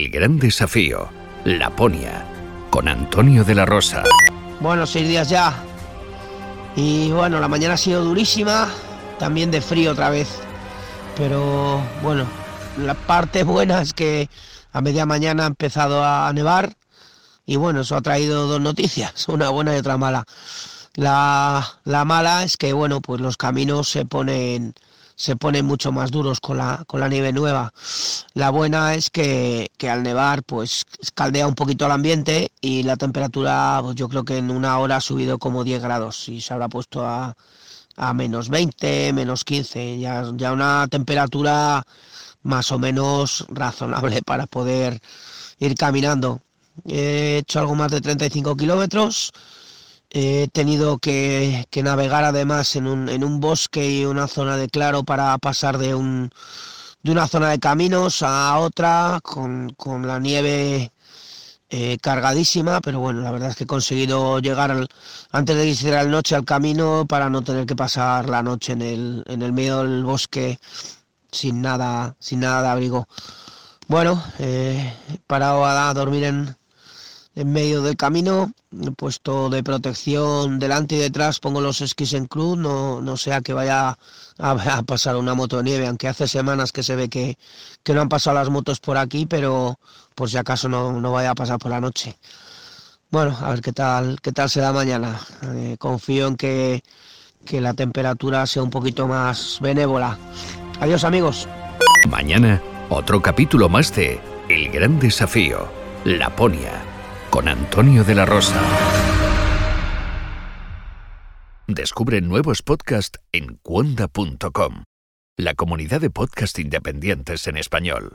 El gran desafío, Laponia, con Antonio de la Rosa. Bueno, seis días ya. Y bueno, la mañana ha sido durísima, también de frío otra vez. Pero bueno, la parte buena es que a media mañana ha empezado a nevar y bueno, eso ha traído dos noticias, una buena y otra mala. La, la mala es que bueno, pues los caminos se ponen se ponen mucho más duros con la, con la nieve nueva. La buena es que, que al nevar pues caldea un poquito el ambiente y la temperatura pues, yo creo que en una hora ha subido como 10 grados y se habrá puesto a, a menos 20, menos 15, ya, ya una temperatura más o menos razonable para poder ir caminando. He hecho algo más de 35 kilómetros He tenido que, navegar además en un, en un, bosque y una zona de claro para pasar de, un, de una zona de caminos a otra con, la nieve eh, cargadísima, pero bueno, la verdad es que he conseguido llegar antes de que hiciera la noche al camino para no tener que pasar la noche en el, en el medio del bosque sin nada, sin nada de abrigo. Bueno, eh, he parado a dormir en, en medio del camino, puesto de protección delante y detrás, pongo los esquís en cruz, no, no sea que vaya a, pasar una moto de nieve, aunque hace semanas que se ve que, no han pasado las motos por aquí, pero por si acaso no, vaya a pasar por la noche. Bueno, a ver qué tal, qué tal se da mañana. Eh, confío en que, que la temperatura sea un poquito más benévola. Adiós amigos. Mañana, otro capítulo más de El Gran Desafío, Laponia con Antonio de la Rosa. Descubre nuevos podcasts en cuonda.com, la comunidad de podcast independientes en español.